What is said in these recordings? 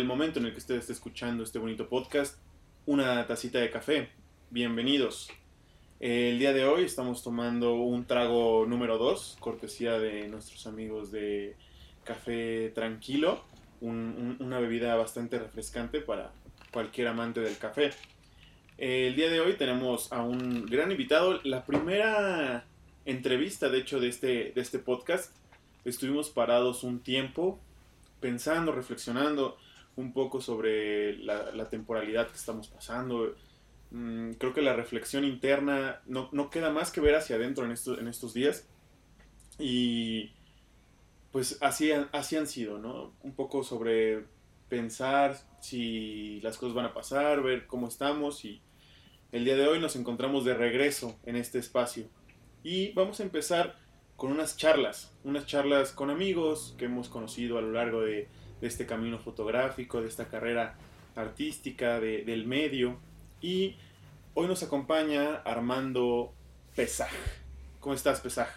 el momento en el que usted esté escuchando este bonito podcast, una tacita de café. Bienvenidos. El día de hoy estamos tomando un trago número 2, cortesía de nuestros amigos de Café Tranquilo, un- un- una bebida bastante refrescante para cualquier amante del café. El día de hoy tenemos a un gran invitado, la primera entrevista de hecho de este, de este podcast. Estuvimos parados un tiempo pensando, reflexionando un poco sobre la, temporalidad que estamos pasando. Mm, creo que la reflexión interna no, no queda más que ver hacia adentro en, estos en estos días. Y pues así, así han sido, ¿no? Un poco sobre pensar si las cosas van a pasar, ver cómo estamos y el día de hoy nos encontramos de regreso en este espacio. Y vamos a empezar con unas charlas, unas charlas con amigos que hemos conocido a lo largo de, de este camino fotográfico, de esta carrera artística, de- del medio. Y hoy nos acompaña Armando Pesaj. ¿Cómo estás, Pesaj?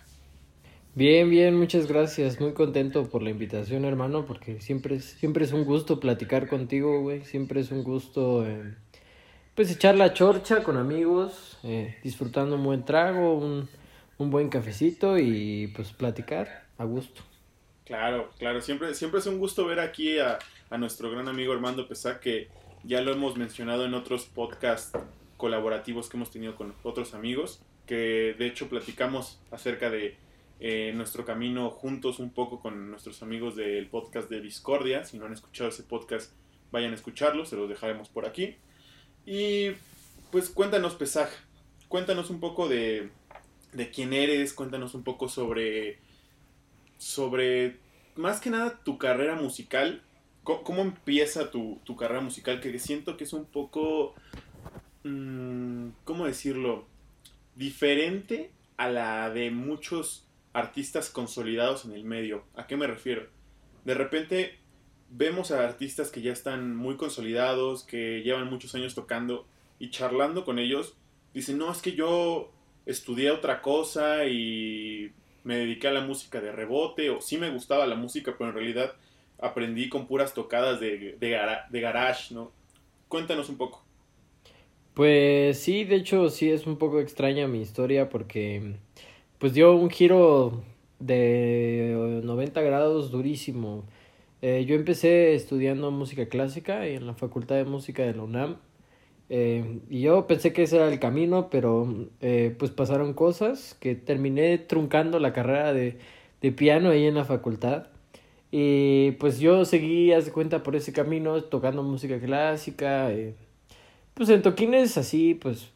Bien, bien, muchas gracias. Muy contento por la invitación, hermano, porque siempre es, siempre es un gusto platicar contigo, güey. Siempre es un gusto, eh, pues, echar la chorcha con amigos, eh, disfrutando un buen trago, un, un buen cafecito y, pues, platicar a gusto. Claro, claro, siempre, siempre es un gusto ver aquí a, nuestro gran amigo Armando Pesaj, que ya lo hemos mencionado en otros podcasts colaborativos que hemos tenido con otros amigos, que de hecho platicamos acerca de eh, nuestro camino juntos un poco con nuestros amigos del podcast de Discordia. Si no han escuchado ese podcast, vayan a escucharlo, se los dejaremos por aquí. Y pues cuéntanos, Pesaj, cuéntanos un poco de, de quién eres, cuéntanos un poco sobre sobre más que nada tu carrera musical. ¿Cómo, cómo empieza tu, tu carrera musical? Que siento que es un poco, mm, ¿cómo decirlo? Diferente a la de muchos artistas consolidados en el medio. ¿A qué me refiero? De repente vemos a artistas que ya están muy consolidados, que llevan muchos años tocando y charlando con ellos, dicen, no, es que yo estudié otra cosa y me dediqué a la música de rebote, o sí me gustaba la música, pero en realidad aprendí con puras tocadas de, de, gara- de garage, ¿no? Cuéntanos un poco. Pues sí, de hecho sí es un poco extraña mi historia porque pues dio un giro de 90 grados durísimo. Eh, yo empecé estudiando música clásica en la Facultad de Música de la UNAM eh, y yo pensé que ese era el camino, pero eh, pues pasaron cosas que terminé truncando la carrera de, de piano ahí en la facultad. Y pues yo seguí, haz de cuenta, por ese camino, tocando música clásica, eh, pues en toquines así, pues,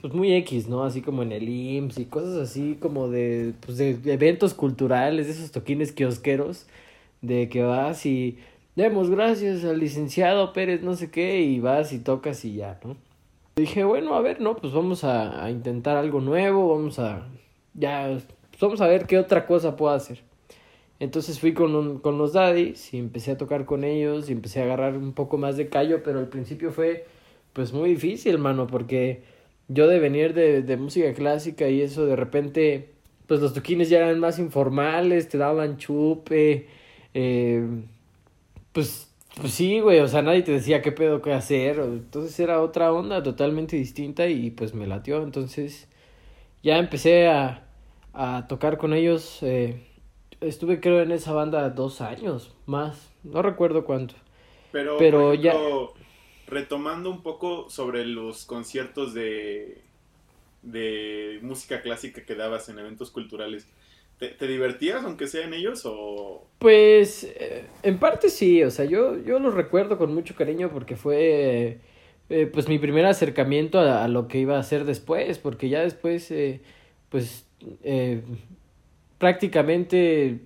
pues muy X, ¿no? Así como en el IMSS y cosas así como de, pues de eventos culturales, de esos toquines kiosqueros, de que vas y demos gracias al licenciado Pérez, no sé qué, y vas y tocas y ya, ¿no? Dije, bueno, a ver, no, pues vamos a, intentar algo nuevo, vamos a, ya, pues vamos a ver qué otra cosa puedo hacer. Entonces fui con, un- con los daddies y empecé a tocar con ellos y empecé a agarrar un poco más de callo, pero al principio fue pues muy difícil, mano, porque yo de venir de, de música clásica y eso de repente, pues los toquines ya eran más informales, te daban chupe, eh, pues, pues sí, güey, o sea, nadie te decía qué pedo qué hacer, entonces era otra onda totalmente distinta y pues me latió, entonces ya empecé a, a tocar con ellos, eh, estuve creo en esa banda dos años más, no recuerdo cuánto. Pero, Pero ejemplo, retomando un poco sobre los conciertos de, de música clásica que dabas en eventos culturales, ¿te, te divertías aunque sea en ellos o...? Pues eh, en parte sí, o sea, yo, yo los recuerdo con mucho cariño porque fue eh, pues mi primer acercamiento a, a lo que iba a hacer después, porque ya después eh, pues prácticamente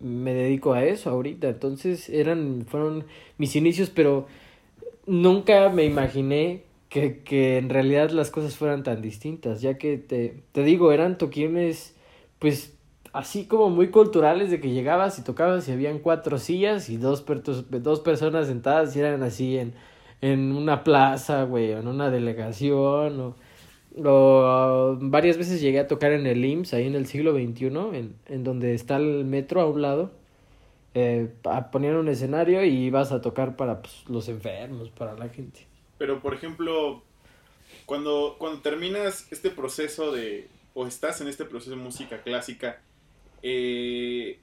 me dedico a eso ahorita, entonces eran, fueron mis inicios, pero nunca me imaginé que, que en realidad las cosas fueran tan distintas, ya que te, te digo, eran toquines pues así como muy culturales de que llegabas y tocabas y habían cuatro sillas y dos, dos personas sentadas y eran así en, en una plaza, güey, o en una delegación o, varias veces llegué a tocar en el IMSS, ahí en el siglo XXI, en, en donde está el metro a un lado. eh, poner un escenario y vas a tocar para pues, los enfermos, para la gente. Pero, por ejemplo, cuando, cuando terminas este proceso de, o estás en este proceso de música clásica, eh,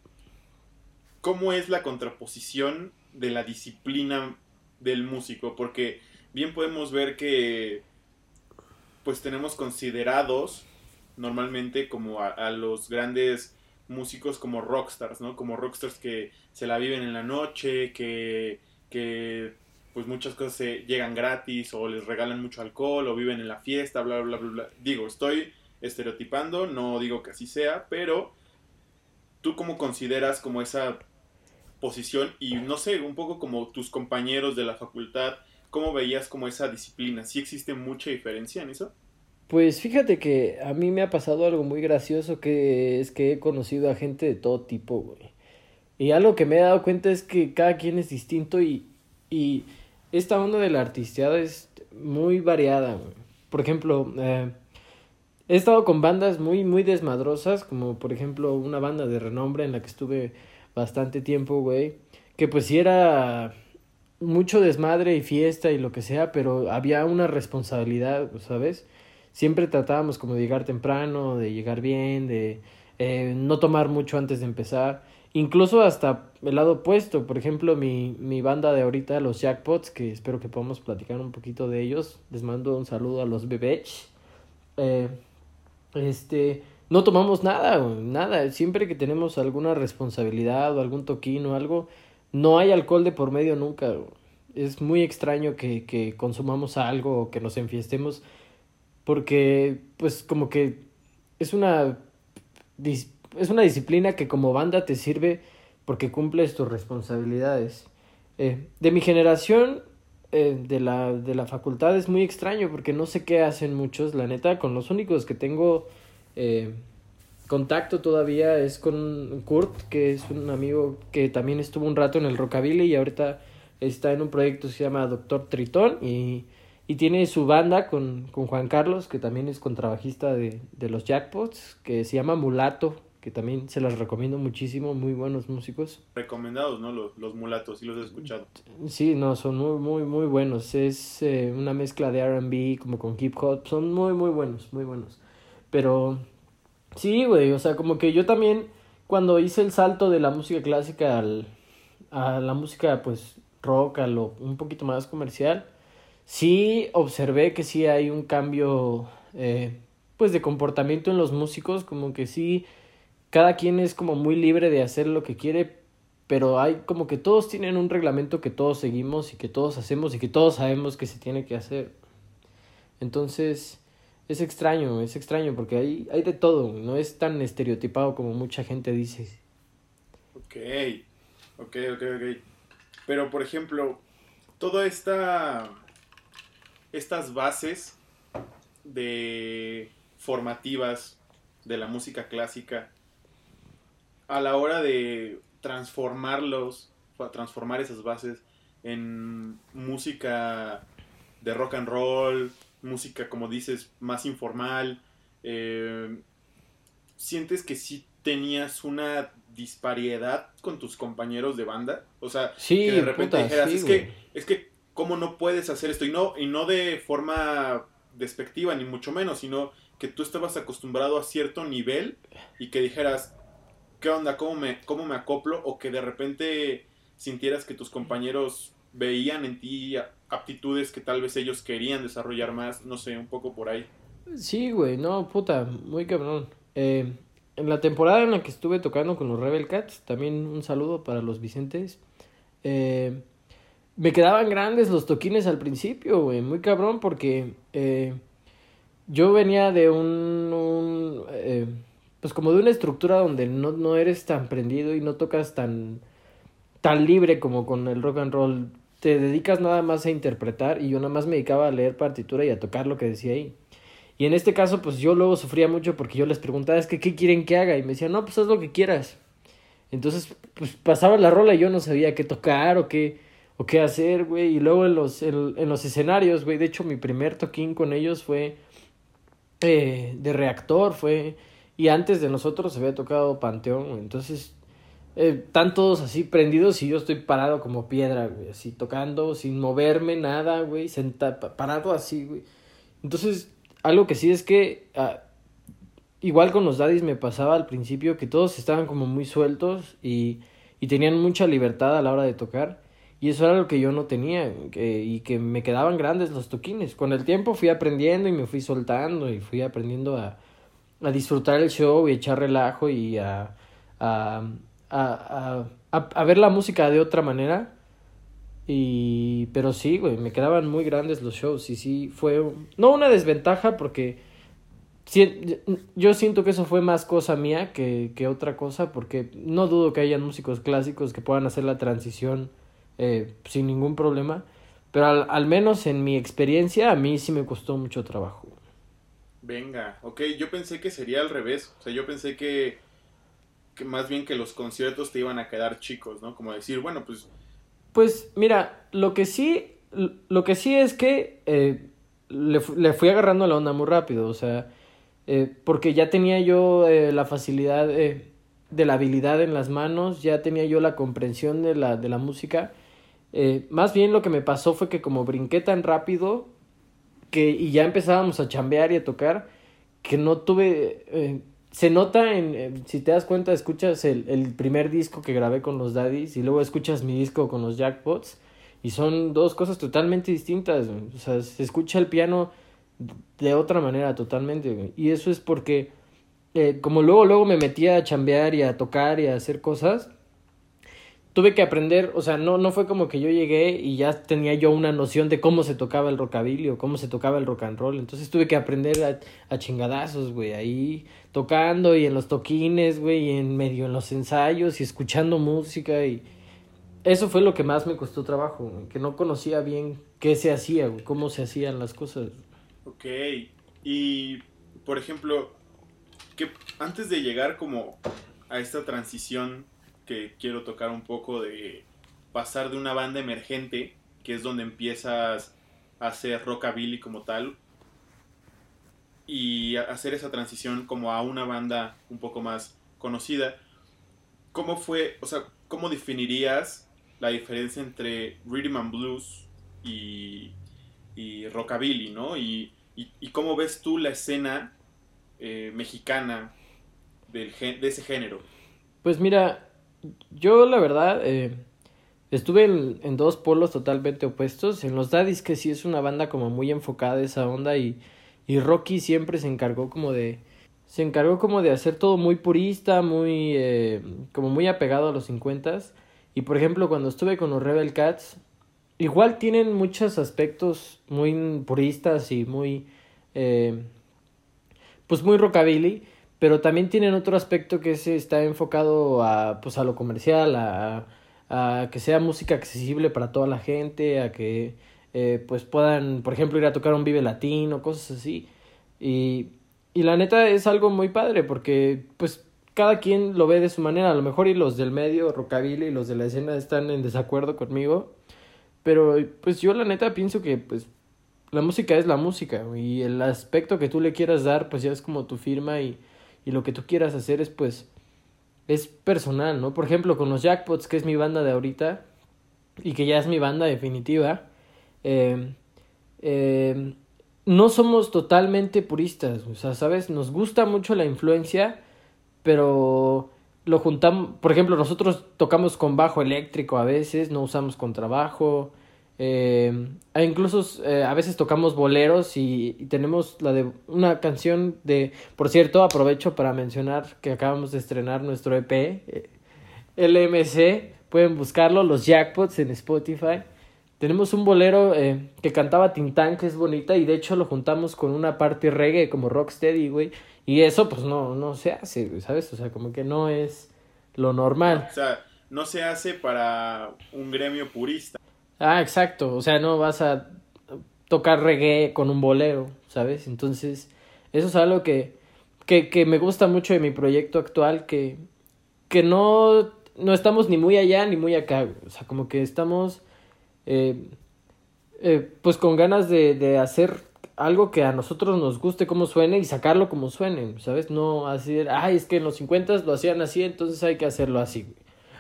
¿cómo es la contraposición de la disciplina del músico? Porque bien podemos ver que pues tenemos considerados normalmente como a, los grandes músicos como rockstars, ¿no? Como rockstars que se la viven en la noche, que, que pues muchas cosas se llegan gratis o les regalan mucho alcohol o viven en la fiesta, bla, bla, bla, bla. Digo, estoy estereotipando, no digo que así sea, pero tú cómo consideras como esa posición y no sé, un poco como tus compañeros de la facultad, ¿cómo veías como esa disciplina? ¿Sí existe mucha diferencia en eso? Pues fíjate que a mí me ha pasado algo muy gracioso que es que he conocido a gente de todo tipo, güey. Y algo que me he dado cuenta es que cada quien es distinto y, y esta onda de la artisteada es muy variada, güey. Por ejemplo, eh, he estado con bandas muy, muy desmadrosas, como por ejemplo una banda de renombre en la que estuve bastante tiempo, güey. Que pues sí era mucho desmadre y fiesta y lo que sea, pero había una responsabilidad, ¿sabes? siempre tratábamos como de llegar temprano, de llegar bien, de eh, no tomar mucho antes de empezar. Incluso hasta el lado opuesto, por ejemplo, mi, mi banda de ahorita, los Jackpots, que espero que podamos platicar un poquito de ellos. Les mando un saludo a los Bebech. Eh, este, no tomamos nada, nada. Siempre que tenemos alguna responsabilidad o algún toquín o algo, no hay alcohol de por medio nunca. Es muy extraño que, que consumamos algo o que nos enfiestemos porque pues como que es una es una disciplina que como banda te sirve porque cumples tus responsabilidades. Eh, de mi generación, eh, de, la, de la facultad, es muy extraño porque no sé qué hacen muchos, la neta, con los únicos que tengo eh, contacto todavía es con Kurt, que es un amigo que también estuvo un rato en el Rockabilly y ahorita está en un proyecto que se llama Doctor Tritón y y tiene su banda con, con Juan Carlos, que también es contrabajista de, de los Jackpots, que se llama Mulato, que también se las recomiendo muchísimo, muy buenos músicos. Recomendados, ¿no? Los, los mulatos, sí los he escuchado. Sí, no, son muy, muy, muy buenos. Es eh, una mezcla de RB como con hip hop. Son muy, muy buenos, muy buenos. Pero sí, güey, o sea, como que yo también, cuando hice el salto de la música clásica al, a la música, pues, rock, a lo un poquito más comercial, sí observé que sí hay un cambio eh, pues de comportamiento en los músicos, como que sí, cada quien es como muy libre de hacer lo que quiere, pero hay como que todos tienen un reglamento que todos seguimos y que todos hacemos y que todos sabemos que se tiene que hacer. Entonces, es extraño, es extraño porque hay, hay de todo, no es tan estereotipado como mucha gente dice. Ok, ok, ok, ok. Pero, por ejemplo, toda esta estas bases de formativas de la música clásica a la hora de transformarlos, transformar esas bases en música de rock and roll, música como dices más informal, eh, sientes que sí tenías una disparidad con tus compañeros de banda, o sea, que de repente dijeras, es que es que cómo no puedes hacer esto. Y no, y no de forma despectiva, ni mucho menos, sino que tú estabas acostumbrado a cierto nivel y que dijeras, ¿qué onda? ¿Cómo me, cómo me acoplo? O que de repente sintieras que tus compañeros veían en ti aptitudes que tal vez ellos querían desarrollar más, no sé, un poco por ahí. Sí, güey, no, puta, muy cabrón. Eh, en la temporada en la que estuve tocando con los Rebel Cats, también un saludo para los Vicentes. Eh, me quedaban grandes los toquines al principio, güey, muy cabrón, porque eh, yo venía de un, pues como de una estructura donde no, no eres tan prendido y no tocas tan, tan libre como con el rock and roll. Te dedicas nada más a interpretar y yo nada más me dedicaba a leer partitura y a tocar lo que decía ahí. Y en este caso, pues yo luego sufría mucho porque yo les preguntaba, es que, ¿qué quieren que haga? Y me decían, no, pues haz lo que quieras. Entonces, pues pasaba la rola y yo no sabía qué tocar o qué o qué hacer, güey. Y luego en los, en, los escenarios, güey. De hecho, mi primer toquín con ellos fue eh, de reactor, fue... Y antes de nosotros había tocado Panteón. Entonces, eh, están todos así prendidos y yo estoy parado como piedra, güey, así tocando, sin moverme, nada, güey, sentado, parado así, güey. Entonces, algo que sí es que, ah, igual con los daddies me pasaba al principio que todos estaban como muy sueltos y, y tenían mucha libertad a la hora de tocar. Y eso era lo que yo no tenía y que me quedaban grandes los toquines. Con el tiempo fui aprendiendo y me fui soltando y fui aprendiendo a, a disfrutar el show y echar relajo y a, a, a, a, ver la música de otra manera. Y, pero sí, güey, me quedaban muy grandes los shows y sí, fue, no una desventaja porque yo siento que eso fue más cosa mía que, que otra cosa porque no dudo que hayan músicos clásicos que puedan hacer la transición eh, sin ningún problema, pero al, al menos en mi experiencia a mí sí me costó mucho trabajo. Venga, ok, yo pensé que sería al revés, o sea, yo pensé que, que más bien que los conciertos te iban a quedar chicos, ¿no? Como decir, bueno, pues... Pues mira, lo que sí, lo que sí es que eh, le, le, fui agarrando la onda muy rápido, o sea, eh, porque ya tenía yo eh, la facilidad de la habilidad en las manos, ya tenía yo la comprensión de la, de la música. más bien lo que me pasó fue que como brinqué tan rápido, que, y ya empezábamos a chambear y a tocar, que no tuve, eh, se nota en, si te das cuenta, escuchas el, el primer disco que grabé con los Daddies y luego escuchas mi disco con los Jackpots y son dos cosas totalmente distintas, o sea, se escucha el piano de otra manera totalmente, y eso es porque eh, como luego, luego me metía a chambear y a tocar y a hacer cosas, tuve que aprender, o sea, no, no fue como que yo llegué y ya tenía yo una noción de cómo se tocaba el rockabilly o cómo se tocaba el rock and roll. Entonces tuve que aprender a, chingadazos, güey, ahí tocando y en los toquines, güey, y en medio en los ensayos y escuchando música y eso fue lo que más me costó trabajo, que no conocía bien qué se hacía, cómo se hacían las cosas. Ok, y por ejemplo, que antes de llegar como a esta transición que quiero tocar un poco de pasar de una banda emergente, que es donde empiezas a hacer rockabilly como tal, y hacer esa transición como a una banda un poco más conocida. ¿Cómo fue, o sea, cómo definirías la diferencia entre rhythm and blues y, y rockabilly, ¿no? Y, y, cómo ves tú la escena eh, mexicana del, de ese género. Pues mira, yo la verdad eh, estuve en, dos polos totalmente opuestos. En los Daddies, que sí es una banda como muy enfocada esa onda y, y Rocky siempre se encargó como de... Se encargó como de hacer todo muy purista, muy... Eh, como muy apegado a los 50 Y por ejemplo, cuando estuve con los Rebel Cats, igual tienen muchos aspectos muy puristas y muy... Eh, pues muy rockabilly pero también tienen otro aspecto que se está enfocado a, pues, a lo comercial, a, a que sea música accesible para toda la gente, a que eh, pues puedan, por ejemplo, ir a tocar un Vive Latino, cosas así. Y, y la neta es algo muy padre porque pues cada quien lo ve de su manera, a lo mejor y los del medio, rockabilly y los de la escena están en desacuerdo conmigo, pero pues yo la neta pienso que pues la música es la música y el aspecto que tú le quieras dar pues ya es como tu firma y y lo que tú quieras hacer es pues es personal, ¿no? Por ejemplo, con los Jackpots, que es mi banda de ahorita y que ya es mi banda definitiva, eh, eh, no somos totalmente puristas, o sea, ¿sabes? Nos gusta mucho la influencia, pero lo juntamos, por ejemplo, nosotros tocamos con bajo eléctrico a veces, no usamos contrabajo, eh, e incluso eh, a veces tocamos boleros y, tenemos la de una canción de, por cierto, aprovecho para mencionar que acabamos de estrenar nuestro EP, eh, LMC, pueden buscarlo, los Jackpots en Spotify. Tenemos un bolero eh, que cantaba Tintán, que es bonita, y de hecho lo juntamos con una parte reggae como rocksteady, güey. Y eso pues no, no se hace, ¿sabes? O sea, como que no es lo normal. O sea, no se hace para un gremio purista. Ah, exacto. O sea, no vas a tocar reggae con un bolero, ¿sabes? Entonces, eso es algo que, que, que me gusta mucho de mi proyecto actual, que, que no, no estamos ni muy allá ni muy acá. O sea, como que estamos, eh, eh, pues con ganas de, de hacer algo que a nosotros nos guste cómo suene y sacarlo como suene, ¿sabes? No así, ay, es que en los 50 lo hacían así, entonces hay que hacerlo así.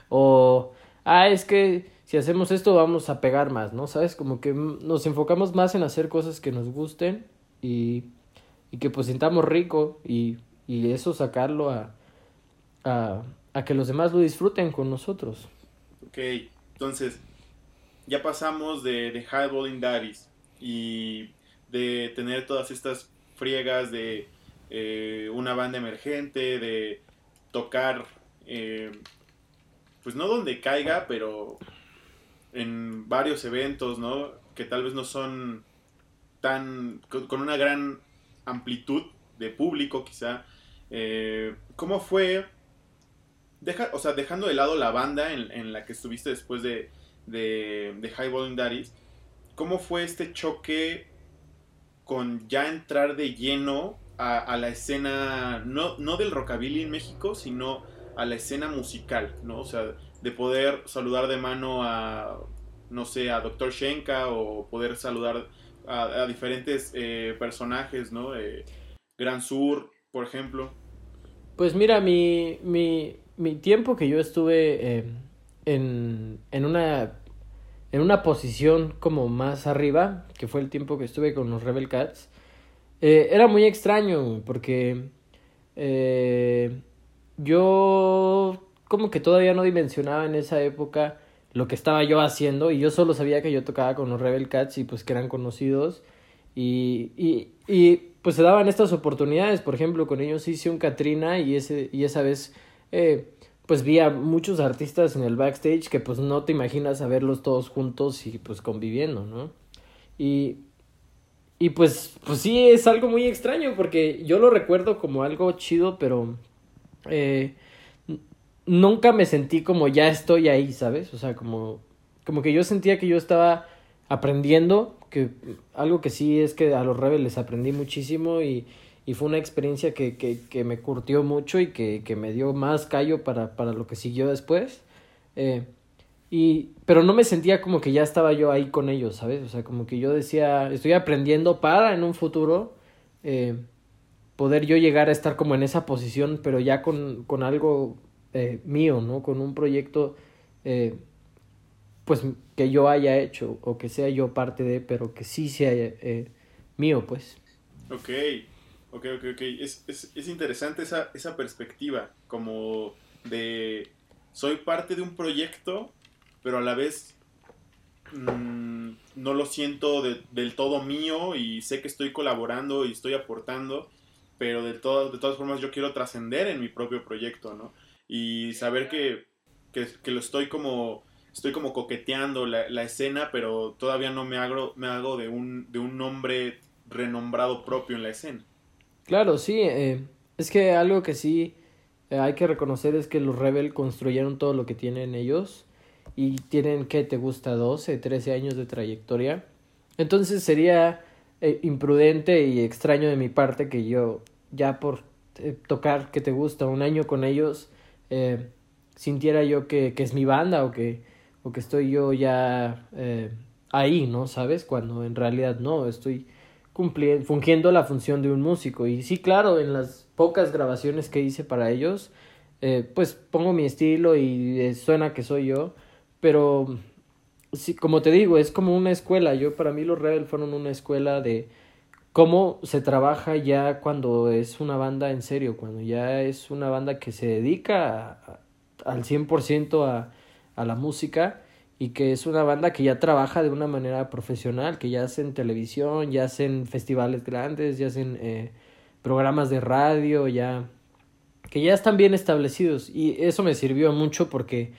O, ah, es que si hacemos esto vamos a pegar más, ¿no? ¿Sabes? Como que nos enfocamos más en hacer cosas que nos gusten y, y que pues sintamos rico y, y eso sacarlo a, a, a que los demás lo disfruten con nosotros. Ok, entonces ya pasamos de, de Highballing Daddies y de tener todas estas friegas de eh, una banda emergente, de tocar, eh, pues no donde caiga, pero en varios eventos, ¿no? Que tal vez no son tan, con, una gran amplitud de público quizá. Eh, ¿Cómo fue, o sea, dejando de lado la banda en, la que estuviste después de, de, de High Volume Daddies, ¿cómo fue este choque con ya entrar de lleno a, la escena, no, no del rockabilly en México, sino a la escena musical, ¿no? O sea, de poder saludar de mano a, no sé, a Dr. Shenka o poder saludar a, diferentes eh, personajes, ¿no? Eh, Gran Sur, por ejemplo. Pues mira, mi, mi, mi tiempo que yo estuve eh, en, en, una, en una posición como más arriba, que fue el tiempo que estuve con los Rebel Cats, eh, era muy extraño porque yo como que todavía no dimensionaba en esa época lo que estaba yo haciendo y yo solo sabía que yo tocaba con los Rebel Cats y pues que eran conocidos y, y, y pues se daban estas oportunidades, por ejemplo con ellos hice un Katrina y, ese, y esa vez eh, pues vi a muchos artistas en el backstage que pues no te imaginas a verlos todos juntos y pues conviviendo, ¿no? Y, y pues, pues sí, es algo muy extraño porque yo lo recuerdo como algo chido, pero eh, nunca me sentí como ya estoy ahí, ¿sabes? O sea, como, como que yo sentía que yo estaba aprendiendo, que algo que sí es que a los rebeldes aprendí muchísimo y, y fue una experiencia que, que, que me curtió mucho y que, que me dio más callo para, para lo que siguió después. Eh, y, pero no me sentía como que ya estaba yo ahí con ellos, ¿sabes? O sea, como que yo decía, estoy aprendiendo para en un futuro eh, poder yo llegar a estar como en esa posición, pero ya con, con algo eh, mío, ¿no? Con un proyecto, eh, pues, que yo haya hecho o que sea yo parte de, pero que sí sea eh, mío, pues. Ok, ok, ok, ok. Es, es, es interesante esa, esa perspectiva, como de, soy parte de un proyecto pero a la vez mm, no lo siento del todo mío y sé que estoy colaborando y estoy aportando, pero de, de todas formas yo quiero trascender en mi propio proyecto, ¿no? Y saber que, que, lo estoy como, estoy como coqueteando la, la, escena, pero todavía no me hago, me hago de, un, de un nombre renombrado propio en la escena. Claro, sí, eh, es que algo que sí eh, hay que reconocer es que los Rebel construyeron todo lo que tienen ellos y tienen, que te gusta? 12, 13 años de trayectoria. Entonces sería eh, imprudente y extraño de mi parte que yo ya por eh, tocar que te gusta un año con ellos eh, sintiera yo que, que, es mi banda o que, o que estoy yo ya ahí, ¿no? ¿Sabes? Cuando en realidad no, estoy cumpliendo, fungiendo la función de un músico. Y sí, claro, en las pocas grabaciones que hice para ellos, pues pongo mi estilo y suena que soy yo pero, sí, como te digo, es como una escuela. Yo, para mí, los Rebel fueron una escuela de cómo se trabaja ya cuando es una banda en serio, cuando ya es una banda que se dedica al 100% a, a la música y que es una banda que ya trabaja de una manera profesional, que ya hacen televisión, ya hacen festivales grandes, ya hacen eh, programas de radio, ya que ya están bien establecidos. Y eso me sirvió mucho porque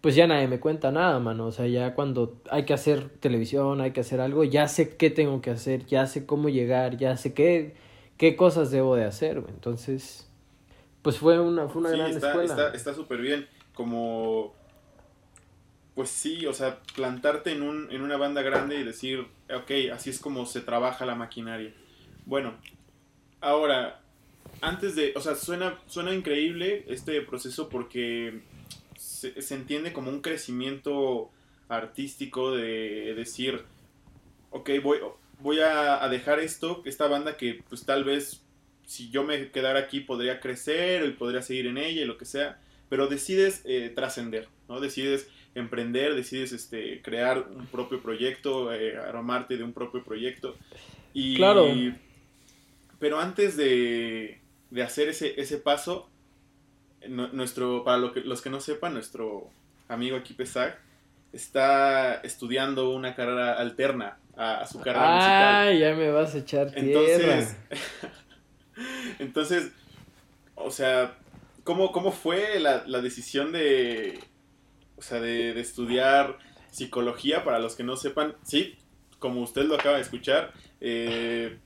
pues ya nadie me cuenta nada, mano. O sea, ya cuando hay que hacer televisión, hay que hacer algo, ya sé qué tengo que hacer, ya sé cómo llegar, ya sé qué, qué cosas debo de hacer, Entonces, pues fue una, fue una gran escuela. Está súper bien. Como, pues sí, o sea, plantarte en, un, en una banda grande y decir, ok, así es como se trabaja la maquinaria. Bueno, ahora, antes de, o sea, suena, suena increíble este proceso porque se, entiende como un crecimiento artístico de decir, ok, voy, voy a, dejar esto, esta banda que pues tal vez si yo me quedara aquí podría crecer y podría seguir en ella y lo que sea, pero decides eh, trascender, ¿no? Decides emprender, decides este, crear un propio proyecto, eh, aromarte de un propio proyecto. Y, Claro. Pero antes de, de hacer ese, ese paso, nuestro, para lo que, los que no sepan, nuestro amigo aquí Pesac está estudiando una carrera alterna a, a su carrera musical. Ay, ya me vas a echar tierra. Entonces, entonces, o sea, ¿cómo, cómo fue la, la decisión de, o sea, de, de estudiar psicología? Para los que no sepan, sí, como usted lo acaba de escuchar, eh,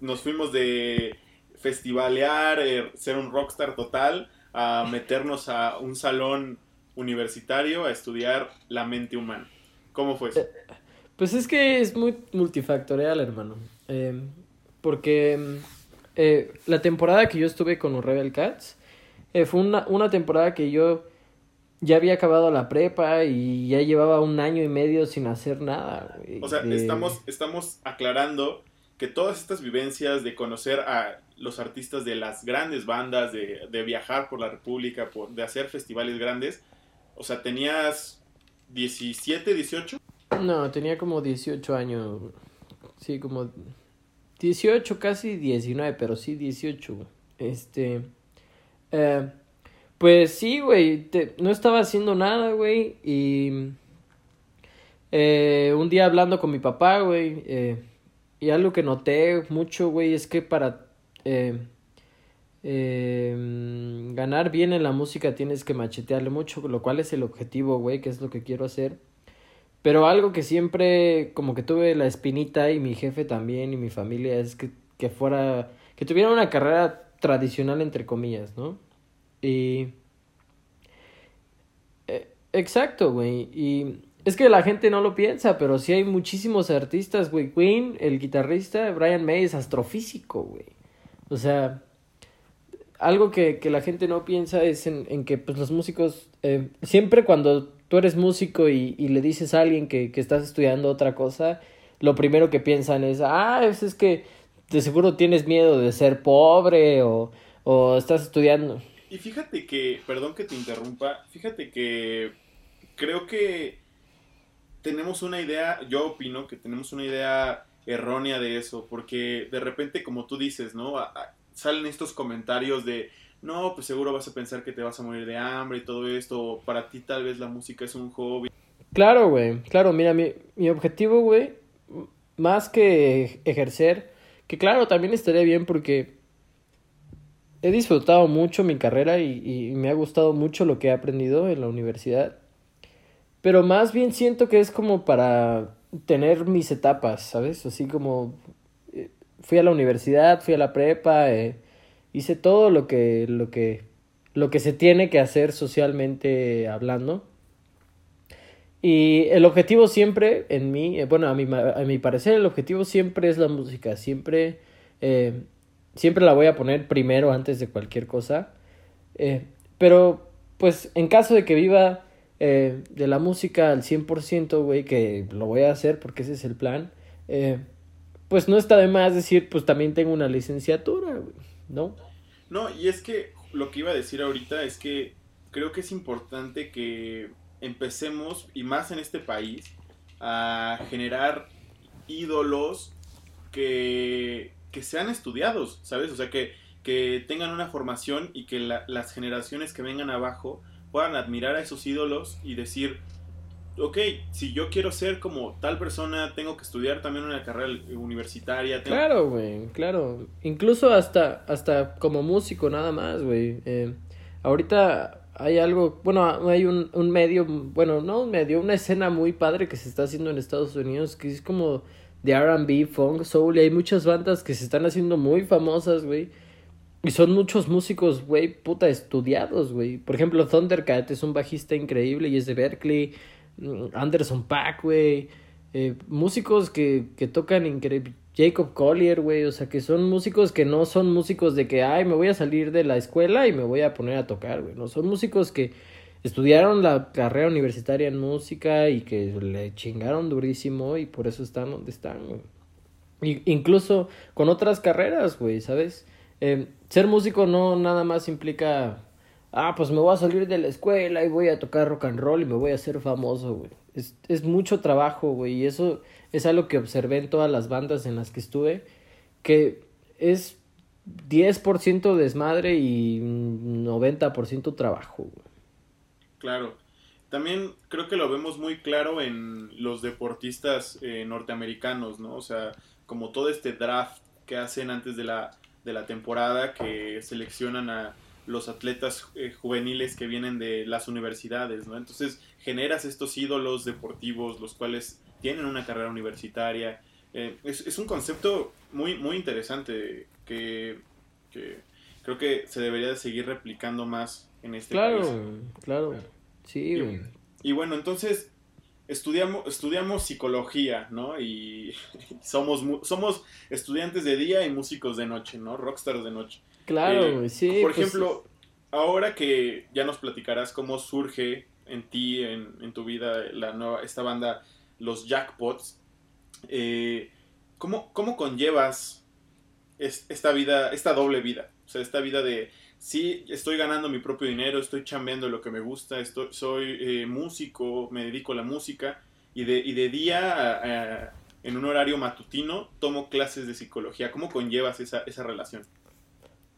nos fuimos de festivalear, eh, ser un rockstar total, a meternos a un salón universitario a estudiar la mente humana. ¿Cómo fue eso? Pues es que es muy multifactorial, hermano. Eh, porque eh, la temporada que yo estuve con los Rebel Cats eh, fue una, una temporada que yo ya había acabado la prepa y ya llevaba un año y medio sin hacer nada. güey. O sea, Eh, estamos, estamos aclarando que todas estas vivencias de conocer a los artistas de las grandes bandas, de, de viajar por la República, por, de hacer festivales grandes, o sea, tenías 17, 18. No, tenía como 18 años. Sí, como 18, casi 19, pero sí 18. güey. Este. eh, pues sí, güey. No estaba haciendo nada, güey. Y. eh, un día hablando con mi papá, güey. eh, y algo que noté mucho, güey, es que para. eh, eh, ganar bien en la música tienes que machetearle mucho, lo cual es el objetivo, güey, que es lo que quiero hacer. Pero algo que siempre como que tuve la espinita y mi jefe también y mi familia es que, que fuera, que tuviera una carrera tradicional entre comillas, ¿no? Y... eh, exacto, güey. Y es que la gente no lo piensa, pero sí hay muchísimos artistas, güey. Queen, el guitarrista, Brian May es astrofísico, güey. O sea, algo que, que la gente no piensa es en, en que pues los músicos, eh, siempre cuando tú eres músico y, y le dices a alguien que, que estás estudiando otra cosa, lo primero que piensan es, ah, es, es que de seguro tienes miedo de ser pobre o, o estás estudiando. Y fíjate que, perdón que te interrumpa, fíjate que creo que tenemos una idea, yo opino que tenemos una idea errónea de eso, porque de repente, como tú dices, ¿no? Salen estos comentarios de, no, pues seguro vas a pensar que te vas a morir de hambre y todo esto, para ti tal vez la música es un hobby. Claro, güey, claro, mira, mi, mi objetivo, güey, más que ejercer, que claro, también estaría bien porque he disfrutado mucho mi carrera y me ha gustado mucho lo que he aprendido en la universidad. Pero más bien siento que es como para tener mis etapas, ¿sabes? Así como eh, fui a la universidad, fui a la prepa, eh, hice todo lo que, lo que, lo que se tiene que hacer socialmente hablando. Y el objetivo siempre, en mí, eh, bueno, a mi, a mi parecer, el objetivo siempre es la música. Siempre, siempre la voy a poner primero antes de cualquier cosa. Pero, pues, en caso de que viva eh, de la música al 100%, güey, que lo voy a hacer porque ese es el plan, eh, pues no está de más decir, pues también tengo una licenciatura, güey, ¿no? No, y es que lo que iba a decir ahorita es que creo que es importante que empecemos, y más en este país, a generar ídolos que, que sean estudiados, ¿sabes? O sea, que, que tengan una formación y que la- las generaciones que vengan abajo admirar a esos ídolos y decir, ok, si yo quiero ser como tal persona, tengo que estudiar también una carrera universitaria. Claro, güey, claro. Incluso hasta, hasta como músico nada más, güey. Eh, ahorita hay algo, bueno, hay un, un medio, bueno, no un medio, una escena muy padre que se está haciendo en Estados Unidos, que es como de R&B, funk, soul, y hay muchas bandas que se están haciendo muy famosas, güey. Y son muchos músicos, güey, puta, estudiados, güey. Por ejemplo, Thundercat es un bajista increíble y es de Berkeley. Mm, Anderson Paak, güey. Eh, músicos que, que tocan increíble. Jacob Collier, güey. O sea, que son músicos que no son músicos de que, ay, me voy a salir de la escuela y me voy a poner a tocar, güey. No, son músicos que estudiaron la carrera universitaria en música y que le chingaron durísimo y por eso están donde están, güey. Incluso con otras carreras, güey, ¿sabes? Eh, ser músico no nada más implica ah, pues me voy a salir de la escuela y voy a tocar rock and roll y me voy a hacer famoso, güey. Es, es mucho trabajo, güey, y eso es algo que observé en todas las bandas en las que estuve, que es 10% desmadre y 90% trabajo, güey. Claro. También creo que lo vemos muy claro en los deportistas eh, norteamericanos, ¿no? O sea, como todo este draft que hacen antes de la, de la temporada, que seleccionan a los atletas eh, juveniles que vienen de las universidades, ¿no? Entonces generas estos ídolos deportivos, los cuales tienen una carrera universitaria. Eh, es, un concepto muy, muy interesante que, creo que se debería de seguir replicando más en este claro, país. Claro, claro. Sí, y, bueno, entonces estudiamos, estudiamos psicología, ¿no? Y somos, somos estudiantes de día y músicos de noche, ¿no? Rockstars de noche. Claro, eh, sí. Por pues ejemplo, ahora que ya nos platicarás cómo surge en ti, en, tu vida, la nueva, esta banda, los Jackpots, eh, ¿cómo, ¿cómo conllevas esta vida, esta doble vida? O sea, esta vida de sí estoy ganando mi propio dinero, estoy chambeando lo que me gusta, estoy, soy eh, músico, me dedico a la música y de, y de día en un horario matutino tomo clases de psicología. ¿Cómo conllevas esa, esa relación?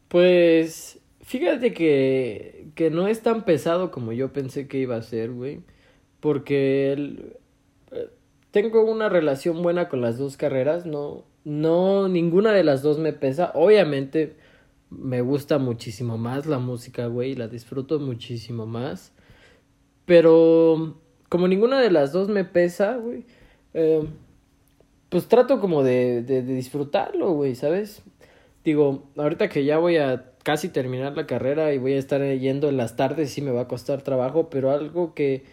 Pues fíjate que, que no es tan pesado como yo pensé que iba a ser, güey. Porque eh, tengo una relación buena con las dos carreras, no, no, ninguna de las dos me pesa. Obviamente me gusta muchísimo más la música, güey, la disfruto muchísimo más. Pero como ninguna de las dos me pesa, güey, eh, pues trato como de, de, disfrutarlo, güey, ¿sabes? Digo, ahorita que ya voy a casi terminar la carrera y voy a estar yendo en las tardes, sí me va a costar trabajo, pero algo que,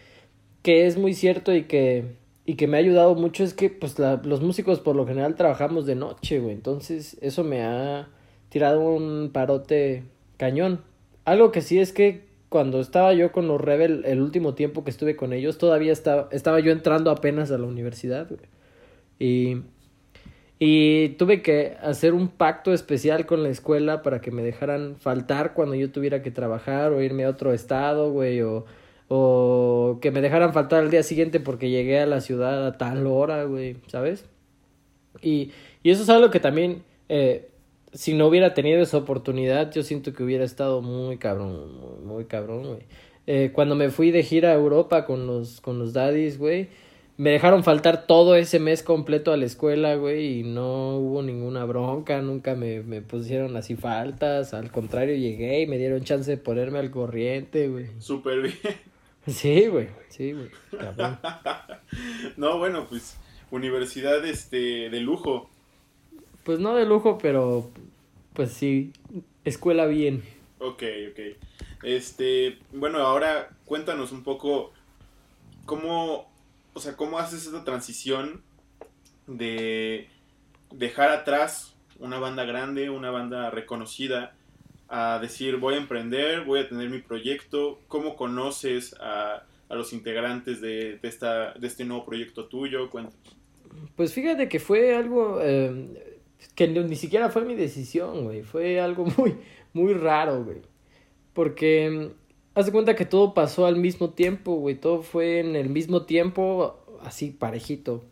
que es muy cierto y que, y que me ha ayudado mucho es que pues los músicos por lo general trabajamos de noche, güey, entonces eso me ha tirado un parote cañón. Algo que sí es que cuando estaba yo con los Rebel, el último tiempo que estuve con ellos, todavía estaba, estaba yo entrando apenas a la universidad. Y, y tuve que hacer un pacto especial con la escuela para que me dejaran faltar cuando yo tuviera que trabajar o irme a otro estado, güey, o, o que me dejaran faltar al día siguiente porque llegué a la ciudad a tal hora, güey, ¿sabes? Y, y eso es algo que también eh, si no hubiera tenido esa oportunidad, yo siento que hubiera estado muy cabrón, muy, cabrón, güey. Eh, cuando me fui de gira a Europa con los, con los daddies, güey, me dejaron faltar todo ese mes completo a la escuela, güey, y no hubo ninguna bronca, nunca me, me pusieron así faltas, al contrario, llegué y me dieron chance de ponerme al corriente, güey. Súper bien. Sí, güey, sí, güey, no, bueno, pues, universidad, este, de lujo. Pues no de lujo, pero pues sí, escuela bien. Ok, ok. Este, bueno, ahora cuéntanos un poco cómo, o sea, cómo haces esta transición de dejar atrás una banda grande, una banda reconocida, a decir voy a emprender, voy a tener mi proyecto, cómo conoces a, a los integrantes de, de, esta, de este nuevo proyecto tuyo, cuéntanos. Pues fíjate que fue algo, eh, que ni siquiera fue mi decisión, güey. Fue algo muy, muy raro, güey. Porque mm, haz de cuenta que todo pasó al mismo tiempo, güey. Todo fue en el mismo tiempo, así parejito.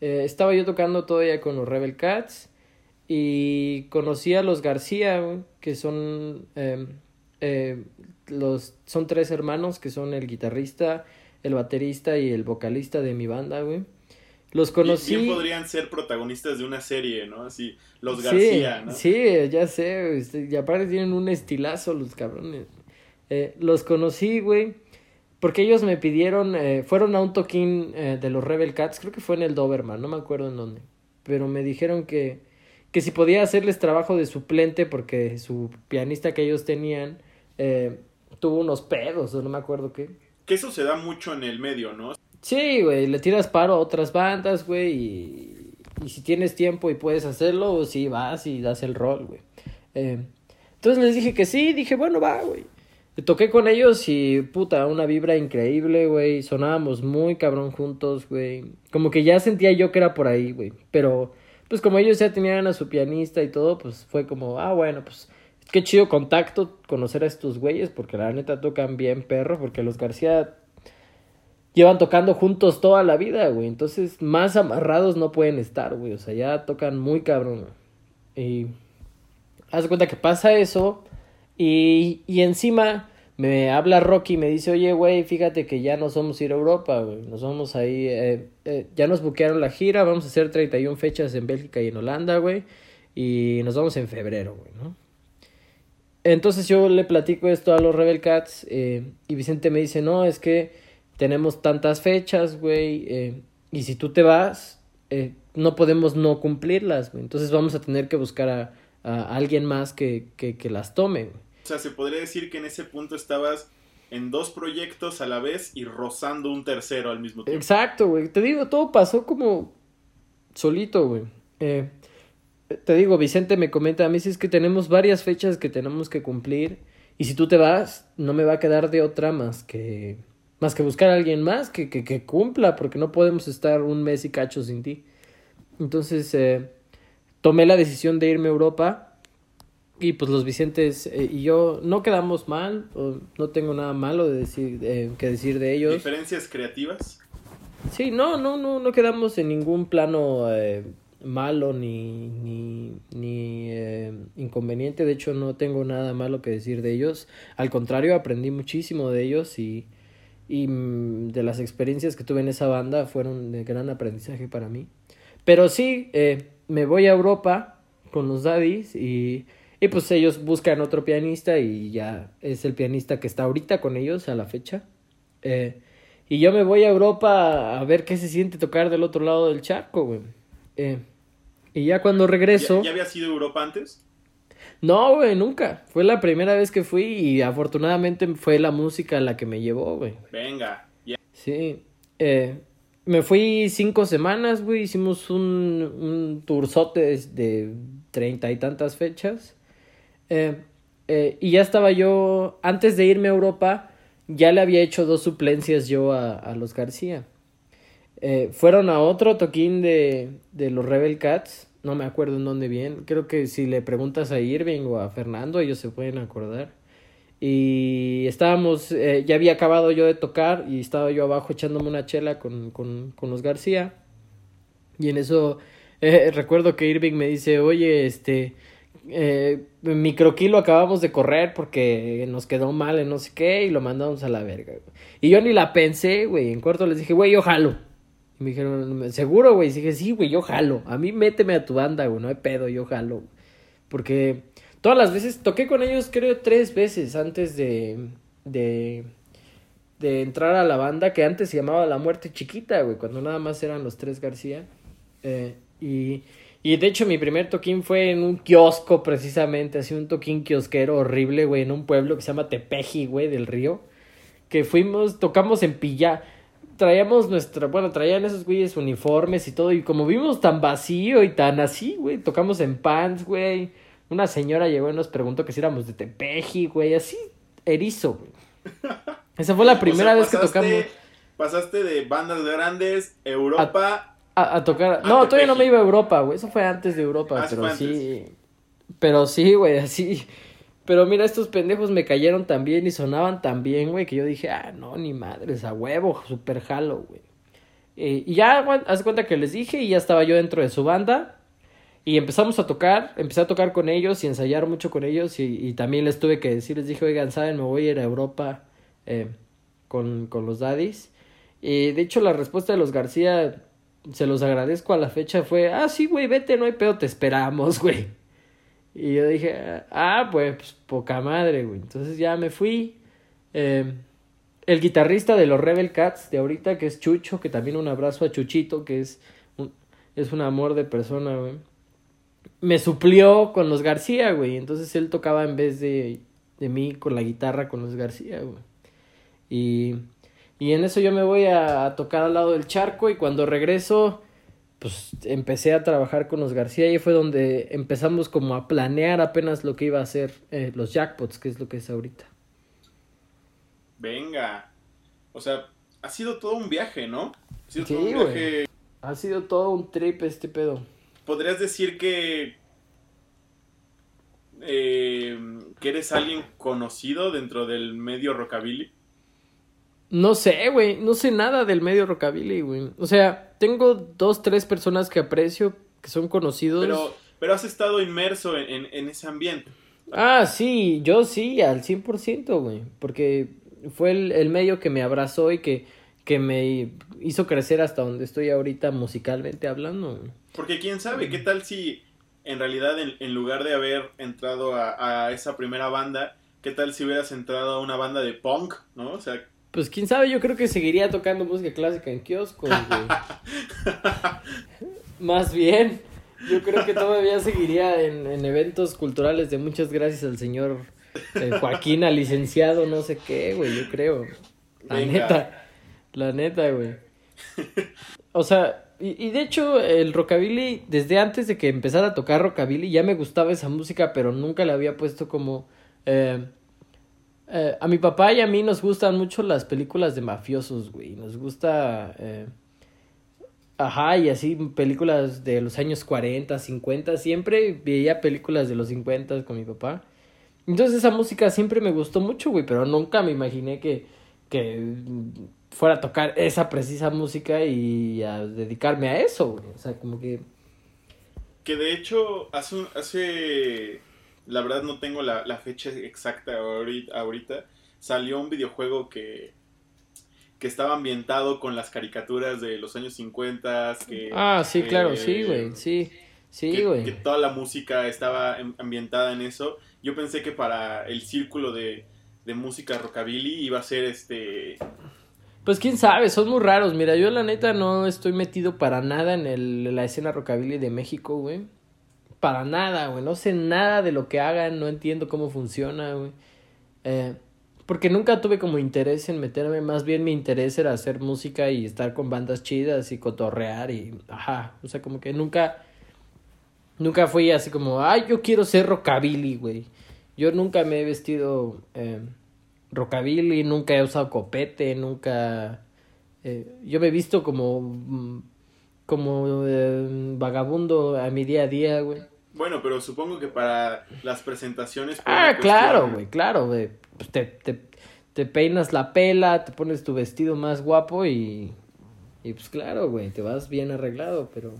Eh, estaba yo tocando todavía con los Rebel Cats y conocí a los García, güey, que son em, eh, los son tres hermanos que son el guitarrista, el baterista y el vocalista de mi banda, güey. Los conocí. Bien podrían ser protagonistas de una serie, ¿no? Así, los García, ¿no? Sí, ya sé, este, y aparte tienen un estilazo los cabrones. Eh, los conocí, güey, porque ellos me pidieron, eh, fueron a un toquín eh, de los Rebel Cats, creo que fue en el Doberman, no me acuerdo en dónde, pero me dijeron que, que si podía hacerles trabajo de suplente porque su pianista que ellos tenían tuvo unos pedos, o no me acuerdo qué. Que eso se da mucho en el medio, ¿no? Sí, güey, le tiras paro a otras bandas, güey, y, y si tienes tiempo y puedes hacerlo, sí, vas y das el rol, güey. Eh, entonces les dije que sí, dije, bueno, va, güey. Toqué con ellos y, puta, una vibra increíble, güey. Sonábamos muy cabrón juntos, güey. Como que ya sentía yo que era por ahí, güey. Pero, pues como ellos ya tenían a su pianista y todo, pues fue como, ah, bueno, pues qué chido contacto, conocer a estos güeyes, porque la neta tocan bien perro, porque los García llevan tocando juntos toda la vida, güey. Entonces, más amarrados no pueden estar, güey. O sea, ya tocan muy cabrón. Y haz cuenta que pasa eso. Y, y encima me habla Rocky y me dice, oye, güey, fíjate que ya nos vamos a ir a Europa, güey. Nos vamos ahí, eh, eh, ya nos buquearon la gira, vamos a hacer 31 fechas en Bélgica y en Holanda, güey. Y nos vamos en febrero, güey, ¿no? Entonces yo le platico esto a los Rebel Cats eh, y Vicente me dice, no, es que tenemos tantas fechas, güey, eh, y si tú te vas, eh, no podemos no cumplirlas, güey. Entonces vamos a tener que buscar a, a alguien más que, que, que las tome, güey. O sea, se podría decir que en ese punto estabas en dos proyectos a la vez y rozando un tercero al mismo tiempo. Exacto, güey. Te digo, todo pasó como solito, güey. Eh, te digo, Vicente me comenta a mí si es que tenemos varias fechas que tenemos que cumplir y si tú te vas, no me va a quedar de otra más que más que buscar a alguien más que, que, que cumpla, porque no podemos estar un mes y cacho sin ti. Entonces, eh, tomé la decisión de irme a Europa y pues los Vicentes eh, y yo no quedamos mal, no tengo nada malo de decir, eh, que decir de ellos. ¿Diferencias creativas? Sí, no, no, no, no quedamos en ningún plano eh, malo ni, ni, ni eh, inconveniente. De hecho, no tengo nada malo que decir de ellos. Al contrario, aprendí muchísimo de ellos y, y mm, de las experiencias que tuve en esa banda fueron de gran aprendizaje para mí. Pero sí, eh, me voy a Europa con los Daddies y, y pues ellos buscan otro pianista y ya es el pianista que está ahorita con ellos a la fecha. Eh, y yo me voy a Europa a ver qué se siente tocar del otro lado del charco, güey. Eh, y ya cuando regreso... ¿Ya, ¿Ya había sido Europa antes? No, güey, nunca. Fue la primera vez que fui y afortunadamente fue la música la que me llevó, güey. Venga. ya. Sí. Eh, me fui cinco semanas, güey. Hicimos un, un tourzote de- de treinta y tantas fechas. Eh, eh, y ya estaba yo, antes de irme a Europa, ya le había hecho dos suplencias yo a, a los García. Eh, fueron a otro toquín de, de los Rebel Cats. No me acuerdo en dónde bien. Creo que si le preguntas a Irving o a Fernando, ellos se pueden acordar. Y estábamos, eh, ya había acabado yo de tocar y estaba yo abajo echándome una chela con, con, con los García. Y en eso eh, recuerdo que Irving me dice, oye, este, eh, microquilo acabamos de correr porque nos quedó mal en no sé qué y lo mandamos a la verga. güey". Y yo ni la pensé, güey. En corto les dije, güey, yo. Me dijeron, ¿seguro, güey? Y dije, sí, güey, yo jalo. A mí méteme a tu banda, güey, no hay pedo, yo jalo. Porque todas las veces, toqué con ellos creo tres veces antes de, de, de entrar a la banda, que antes se llamaba La Muerte Chiquita, güey, cuando nada más eran los tres García. Eh, y, y de hecho mi primer toquín fue en un kiosco precisamente, así un toquín kiosquero horrible, güey, en un pueblo que se llama Tepeji, güey, del río. Que fuimos, tocamos en pilla. Traíamos nuestra, bueno, traían esos güeyes uniformes y todo. Y como vimos tan vacío y tan así, güey, tocamos en pants, güey. Una señora llegó y nos preguntó que si éramos de Tepeji, güey, así, erizo, güey. Esa fue la primera O sea, vez que tocamos. Pasaste de bandas grandes, Europa. A, a tocar. No, Tepeji. todavía no me iba a Europa, güey. Eso fue antes de Europa, Ah, pero sí. Pero sí, güey, así. Pero mira, estos pendejos me cayeron tan bien y sonaban tan bien, güey, que yo dije, ah, no, ni madres, a huevo, super jalo, güey. Eh, y ya, güey, haz cuenta que les dije y ya estaba yo dentro de su banda. Y empezamos a tocar, empecé a tocar con ellos y ensayar mucho con ellos. Y, y también les tuve que decir, les dije, oigan, saben, me voy a ir a Europa eh, con, con los daddies. Y de hecho, la respuesta de los García, se los agradezco a la fecha, fue, ah, sí, güey, vete, no hay pedo, te esperamos, güey. Y yo dije, ah, pues, pues, poca madre, güey. Entonces ya me fui. Eh, el guitarrista de los Rebel Cats de ahorita, que es Chucho, que también un abrazo a Chuchito, que es un, es un amor de persona, güey. Me suplió con los García, güey. Entonces él tocaba en vez de, de mí con la guitarra con los García, güey. Y, y en eso yo me voy a tocar al lado del charco y cuando regreso, pues empecé a trabajar con los García y fue donde empezamos como a planear apenas lo que iba a ser eh, los jackpots, que es lo que es ahorita. Venga. O sea, ha sido todo un viaje, ¿no? Ha sido Sí, todo un viaje. Ha sido todo un trip este pedo. Podrías decir que eh, que eres alguien conocido dentro del medio rockabilly? No sé, güey, no sé nada del medio rockabilly, güey. O sea, tengo dos, tres personas que aprecio, que son conocidos. Pero, pero has estado inmerso en, en, ese ambiente. Ah, sí, yo sí, al 100%, güey. Porque fue el, el, medio que me abrazó y que, que me hizo crecer hasta donde estoy ahorita musicalmente hablando. Porque quién sabe, ¿qué tal si en realidad en, en lugar de haber entrado a, a, esa primera banda, qué tal si hubieras entrado a una banda de punk, ¿no? O sea... Pues quién sabe, yo creo que seguiría tocando música clásica en kioscos, Más bien, yo creo que todavía seguiría en, en, eventos culturales de muchas gracias al señor eh, Joaquín, al licenciado, no sé qué, güey, yo creo. La Venga. neta, la neta, güey. O sea, y, y, de hecho, el rockabilly, desde antes de que empezara a tocar rockabilly, ya me gustaba esa música, pero nunca la había puesto como... Eh, eh, a mi papá y a mí nos gustan mucho las películas de mafiosos, güey. Nos gusta... Eh, ajá, y así películas de los años 40, 50. Siempre veía películas de los 50 con mi papá. Entonces esa música siempre me gustó mucho, güey, pero nunca me imaginé que, que fuera a tocar esa precisa música y a dedicarme a eso, güey. O sea, como que... Que de hecho, hace, hace la verdad no tengo la, la fecha exacta ahorita, ahorita, salió un videojuego que, que estaba ambientado con las caricaturas de los años 50. Que, ah, sí, claro, sí, güey, sí. Sí, güey. Que, que, toda la música estaba ambientada en eso. Yo pensé que para el círculo de, de música rockabilly iba a ser este... Pues quién sabe, son muy raros. Mira, yo la neta no estoy metido para nada en el, la escena rockabilly de México, güey. Para nada, güey. No sé nada de lo que hagan, no entiendo cómo funciona, güey. Eh, porque nunca tuve como interés en meterme, más bien mi interés era hacer música y estar con bandas chidas y cotorrear y, ajá, o sea, como que nunca, nunca fui así como, ay, yo quiero ser rockabilly, güey. Yo nunca me he vestido eh, rockabilly, nunca he usado copete, nunca, eh, yo me he visto como, como eh, vagabundo a mi día a día, güey. Bueno, pero supongo que para las presentaciones... Ah, claro, güey, claro, güey. Pues te, te, te peinas la pela, te pones tu vestido más guapo y... Y pues claro, güey, te vas bien arreglado, pero...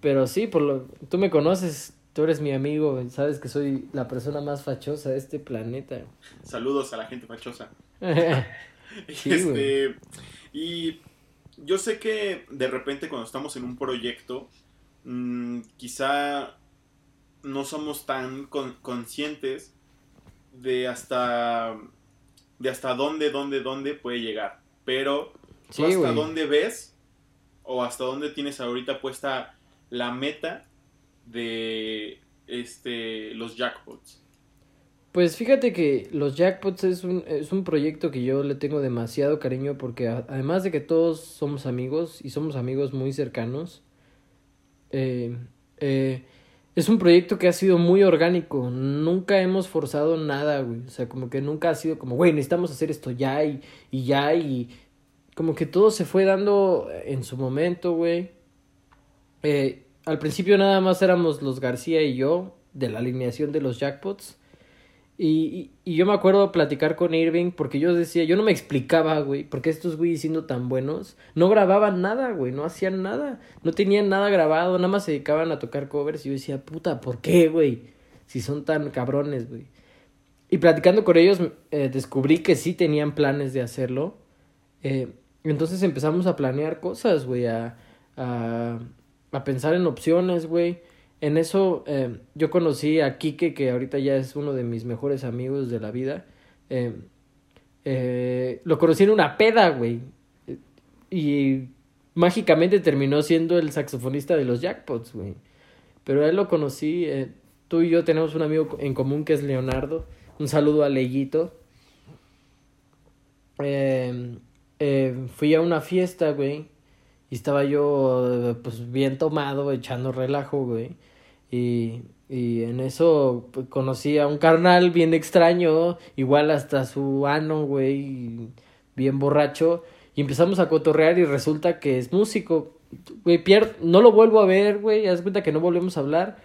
Pero sí, por lo... Tú me conoces, tú eres mi amigo, sabes que soy la persona más fachosa de este planeta. Saludos a la gente fachosa. sí, este, y yo sé que de repente cuando estamos en un proyecto, mmm, quizá no somos tan con, conscientes de hasta de hasta dónde, dónde, dónde puede llegar. Pero sí, hasta wey. dónde ves o hasta dónde tienes ahorita puesta la meta de este los jackpots. Pues fíjate que los jackpots es un, es un proyecto que yo le tengo demasiado cariño porque a, además de que todos somos amigos y somos amigos muy cercanos, eh, eh, es un proyecto que ha sido muy orgánico. Nunca hemos forzado nada, güey. O sea, como que nunca ha sido como, güey, necesitamos hacer esto ya y, y ya y como que todo se fue dando en su momento, güey. Eh, al principio nada más éramos los García y yo de la alineación de los jackpots. Y, y, yo me acuerdo platicar con Irving porque yo decía, yo no me explicaba, güey, porque estos güeyes siendo tan buenos, no grababan nada, güey, no hacían nada, no tenían nada grabado, nada más se dedicaban a tocar covers y yo decía, puta, ¿por qué, güey? Si son tan cabrones, güey. Y platicando con ellos eh, descubrí que sí tenían planes de hacerlo. Eh, entonces empezamos a planear cosas, güey, a, a, a pensar en opciones, güey. En eso eh, yo conocí a Quique, que ahorita ya es uno de mis mejores amigos de la vida. Eh, eh, lo conocí en una peda, güey. Y mágicamente terminó siendo el saxofonista de los Jackpots, güey. Pero él lo conocí. Eh, tú y yo tenemos un amigo en común que es Leonardo. Un saludo a Leyito. Eh, eh, fui a una fiesta, güey. Y estaba yo, pues, bien tomado, echando relajo, güey. Y, y en eso pues, conocí a un carnal bien extraño, igual hasta su ano, güey, bien borracho. Y empezamos a cotorrear y resulta que es músico. Güey, no lo vuelvo a ver, güey, haz cuenta que no volvemos a hablar.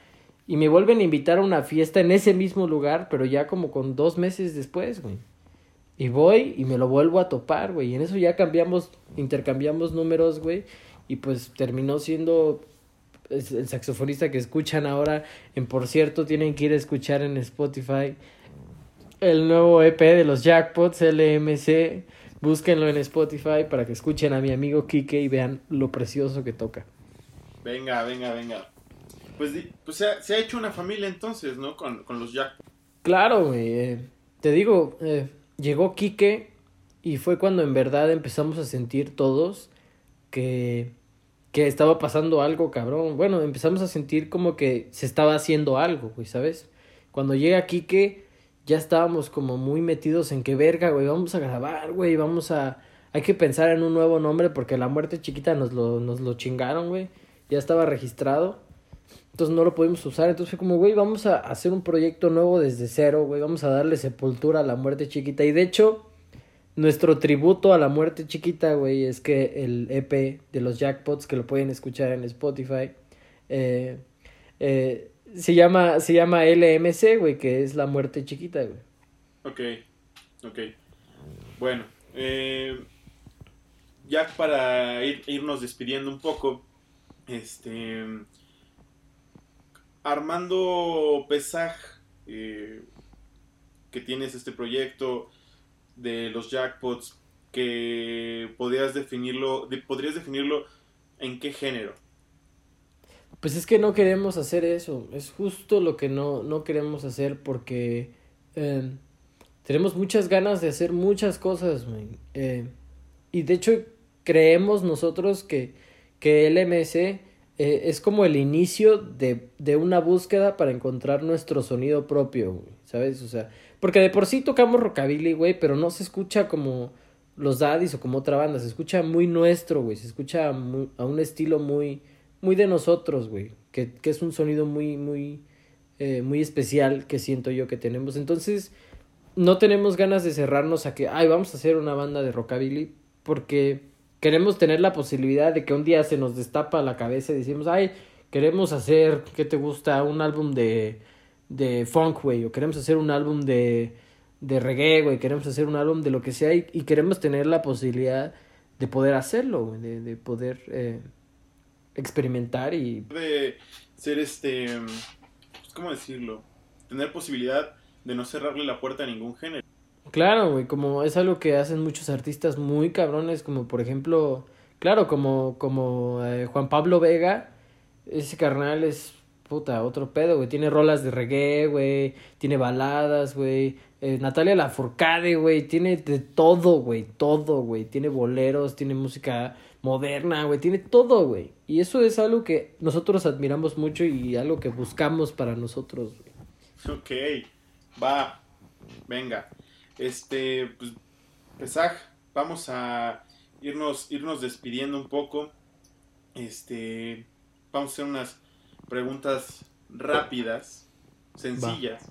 Y me vuelven a invitar a una fiesta en ese mismo lugar, pero ya como con dos meses después, güey. Y voy y me lo vuelvo a topar, güey. Y en eso ya cambiamos, intercambiamos números, güey. Y pues terminó siendo el saxofonista que escuchan ahora. En por cierto, tienen que ir a escuchar en Spotify el nuevo EP de los Jackpots, LMC. Búsquenlo en Spotify para que escuchen a mi amigo Kike y vean lo precioso que toca. Venga, venga, venga. Pues, pues se, ha, se, ha, hecho una familia entonces, ¿no? Con, con los Jackpots. Claro, güey. Eh, te digo, eh, llegó Quique y fue cuando en verdad empezamos a sentir todos que, que estaba pasando algo cabrón. Bueno, empezamos a sentir como que se estaba haciendo algo, güey, ¿sabes? Cuando llega Quique ya estábamos como muy metidos en que verga, güey, vamos a grabar, güey, vamos a... Hay que pensar en un nuevo nombre porque la muerte chiquita nos lo, nos lo chingaron, güey. Ya estaba registrado. Entonces no lo pudimos usar. Entonces fue como, güey, vamos a hacer un proyecto nuevo desde cero, güey. Vamos a darle sepultura a la muerte chiquita. Y de hecho, nuestro tributo a la muerte chiquita, güey, es que el EP de los Jackpots, que lo pueden escuchar en Spotify, eh, eh, se, llama, se llama LMC, güey, que es la muerte chiquita, güey. Ok, ok. Bueno, eh, ya para irnos despidiendo un poco, este Armando Pesaj, que tienes este proyecto de los jackpots, que podrías definirlo, podrías definirlo en qué género. Pues es que no queremos hacer eso, es justo lo que no, no queremos hacer porque em, tenemos muchas ganas de hacer muchas cosas, eh, y de hecho creemos nosotros que, que el MS eh, es como el inicio de, de, una búsqueda para encontrar nuestro sonido propio, ¿sabes? O sea, porque de por sí tocamos rockabilly, güey, pero no se escucha como los Daddies o como otra banda, se escucha muy nuestro, güey, se escucha a un estilo muy, muy de nosotros, güey, que, que es un sonido muy, muy, eh, muy especial que siento yo que tenemos. Entonces, no tenemos ganas de cerrarnos a que, ay, vamos a hacer una banda de rockabilly, porque queremos tener la posibilidad de que un día se nos destapa la cabeza y decimos, ay, queremos hacer, ¿qué te gusta? Un álbum de, de funk, güey, o queremos hacer un álbum de, de reggae, güey, queremos hacer un álbum de lo que sea y, y queremos tener la posibilidad de poder hacerlo, güey, de, de poder eh, experimentar y... De ser este, pues, ¿cómo decirlo? Tener posibilidad de no cerrarle la puerta a ningún género. Claro, güey, como es algo que hacen muchos artistas muy cabrones, como por ejemplo, claro, como, como eh, Juan Pablo Vega, ese carnal es puta, otro pedo, güey, tiene rolas de reggae, güey, tiene baladas, güey, eh, Natalia Lafourcade, güey, tiene de todo, güey, todo, güey, tiene boleros, tiene música moderna, güey, tiene todo, güey, y eso es algo que nosotros admiramos mucho y algo que buscamos para nosotros, güey. Ok, va, venga. Este, pues, Pesaj, vamos a irnos, irnos despidiendo un poco. Este, vamos a hacer unas preguntas rápidas, sencillas.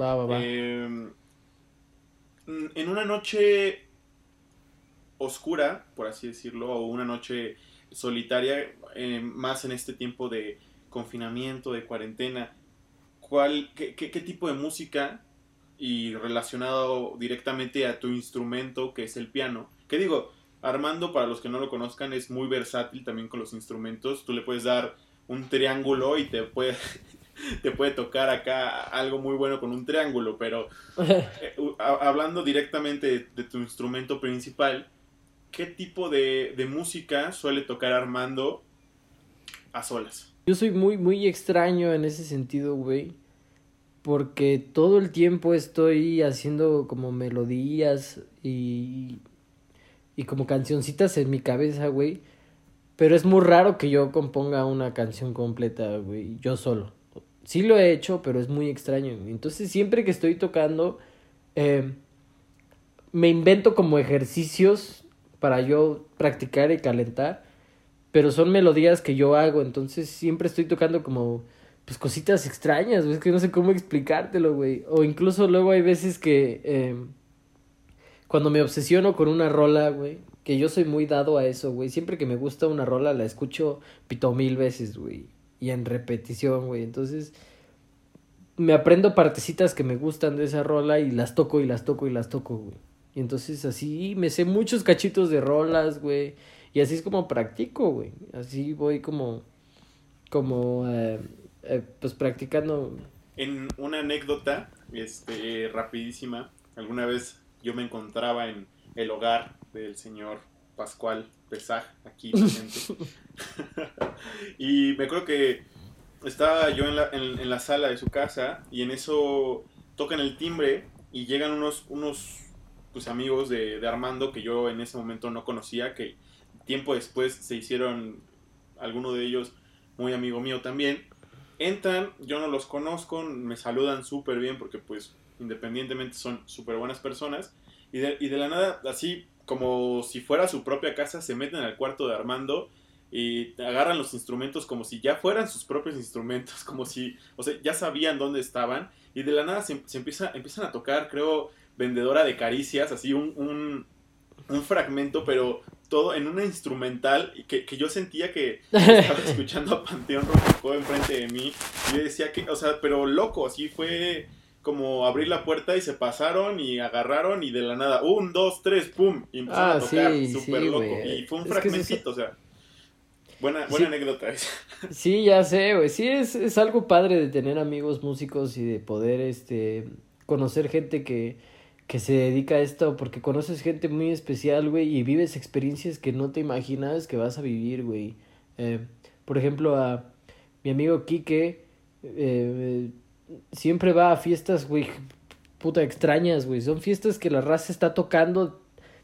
Va, va, va. Em, en una noche oscura, por así decirlo, o una noche solitaria, eh, más en este tiempo de confinamiento, de cuarentena, ¿cuál, qué, qué, qué tipo de música y relacionado directamente a tu instrumento que es el piano. Que digo, Armando, para los que no lo conozcan, es muy versátil también con los instrumentos. Tú le puedes dar un triángulo y te puede, te puede tocar acá algo muy bueno con un triángulo, pero eh, hablando directamente de, tu instrumento principal, ¿qué tipo de, de música suele tocar Armando a solas? Yo soy muy, muy extraño en ese sentido, güey porque todo el tiempo estoy haciendo como melodías y, y como cancioncitas en mi cabeza, güey. Pero es muy raro que yo componga una canción completa, güey, yo solo. Sí lo he hecho, pero es muy extraño. Entonces siempre que estoy tocando, eh, me invento como ejercicios para yo practicar y calentar. Pero son melodías que yo hago, entonces siempre estoy tocando como pues cositas extrañas, güey, es que no sé cómo explicártelo, güey. O incluso luego hay veces que eh, cuando me obsesiono con una rola, güey, que yo soy muy dado a eso, güey. Siempre que me gusta una rola la escucho pito mil veces, güey. Y en repetición, güey. Entonces, me aprendo partecitas que me gustan de esa rola y las toco y las toco y las toco, güey. Y entonces así me sé muchos cachitos de rolas, güey. Y así es como practico, güey. Así voy como, como, eh, eh, pues practicando. En una anécdota, este, rapidísima, alguna vez yo me encontraba en el hogar del señor Pascual Pesaj, aquí presente. y me acuerdo que estaba yo en la, en, la, sala de su casa y en eso tocan el timbre y llegan unos, unos pues, amigos de, de, Armando que yo en ese momento no conocía, que tiempo después se hicieron, alguno de ellos muy amigo mío también. Entran, yo no los conozco, me saludan súper bien porque pues independientemente son súper buenas personas. Y de, y de la nada, así como si fuera su propia casa, se meten al cuarto de Armando y agarran los instrumentos como si ya fueran sus propios instrumentos, como si, o sea, ya sabían dónde estaban y de la nada se, empieza, empiezan a tocar, creo, vendedora de caricias, así un, un, un fragmento, pero todo en una instrumental que, que yo sentía que estaba escuchando a Panteón Rococó enfrente de mí y yo decía que, o sea, pero loco, así fue como abrir la puerta y se pasaron y agarraron y de la nada, un, dos, tres, pum, y empezaron a ah, tocar súper loco. Y fue un fragmentito, o sea. Buena, buena anécdota esa. Sí, ya sé, güey. Sí, es, es algo padre de tener amigos músicos y de poder, este, conocer gente que, que se dedica a esto, porque conoces gente muy especial, güey, y vives experiencias que no te imaginas que vas a vivir, güey. Eh, por ejemplo, a mi amigo Quique, eh, siempre va a fiestas, güey, puta extrañas, güey. Son fiestas que la raza está tocando